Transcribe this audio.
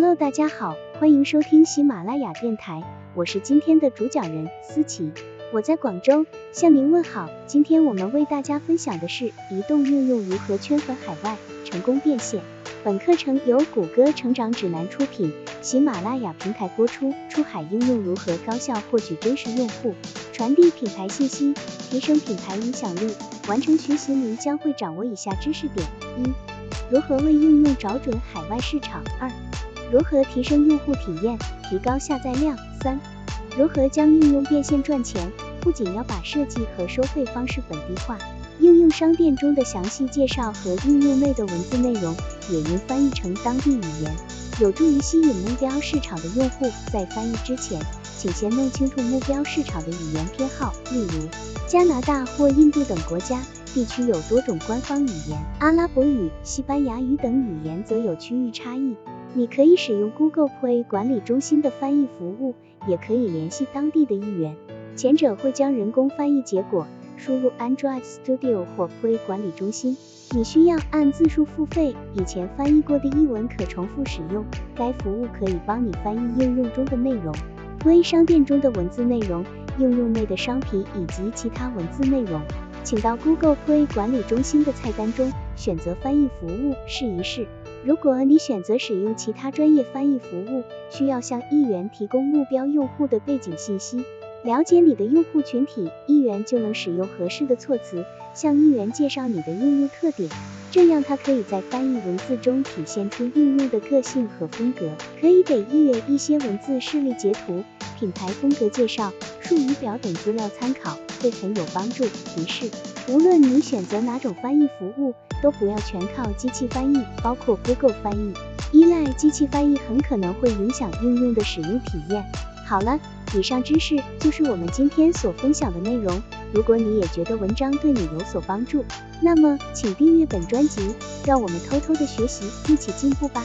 Hello，大家好，欢迎收听喜马拉雅电台，我是今天的主讲人思琪，我在广州向您问好。今天我们为大家分享的是移动应用如何圈粉海外，成功变现。本课程由谷歌成长指南出品，喜马拉雅平台播出。出海应用如何高效获取真实用户，传递品牌信息，提升品牌影响力？完成学习，您将会掌握以下知识点：一、如何为应用找准海外市场；二、如何提升用户体验，提高下载量；三、如何将应用变现赚钱？不仅要把设计和收费方式本地化。应用商店中的详细介绍和应用内的文字内容也应翻译成当地语言，有助于吸引目标市场的用户。在翻译之前，请先弄清楚目标市场的语言偏好，例如加拿大或印度等国家地区有多种官方语言，阿拉伯语、西班牙语等语言则有区域差异。你可以使用 Google Play 管理中心的翻译服务，也可以联系当地的译员，前者会将人工翻译结果。输入 Android Studio 或 Play 管理中心，你需要按字数付费。以前翻译过的译文可重复使用，该服务可以帮你翻译应用中的内容。Play 商店中的文字内容、应用内的商品以及其他文字内容，请到 Google Play 管理中心的菜单中选择翻译服务试一试。如果你选择使用其他专业翻译服务，需要向译员提供目标用户的背景信息。了解你的用户群体，议员就能使用合适的措辞向议员介绍你的应用特点，这样他可以在翻译文字中体现出应用的个性和风格。可以给议员一些文字示例截图、品牌风格介绍、术语表等资料参考，会很有帮助。提示：无论你选择哪种翻译服务，都不要全靠机器翻译，包括 Google 翻译。依赖机器翻译很可能会影响应用的使用体验。好了。以上知识就是我们今天所分享的内容。如果你也觉得文章对你有所帮助，那么请订阅本专辑，让我们偷偷的学习，一起进步吧。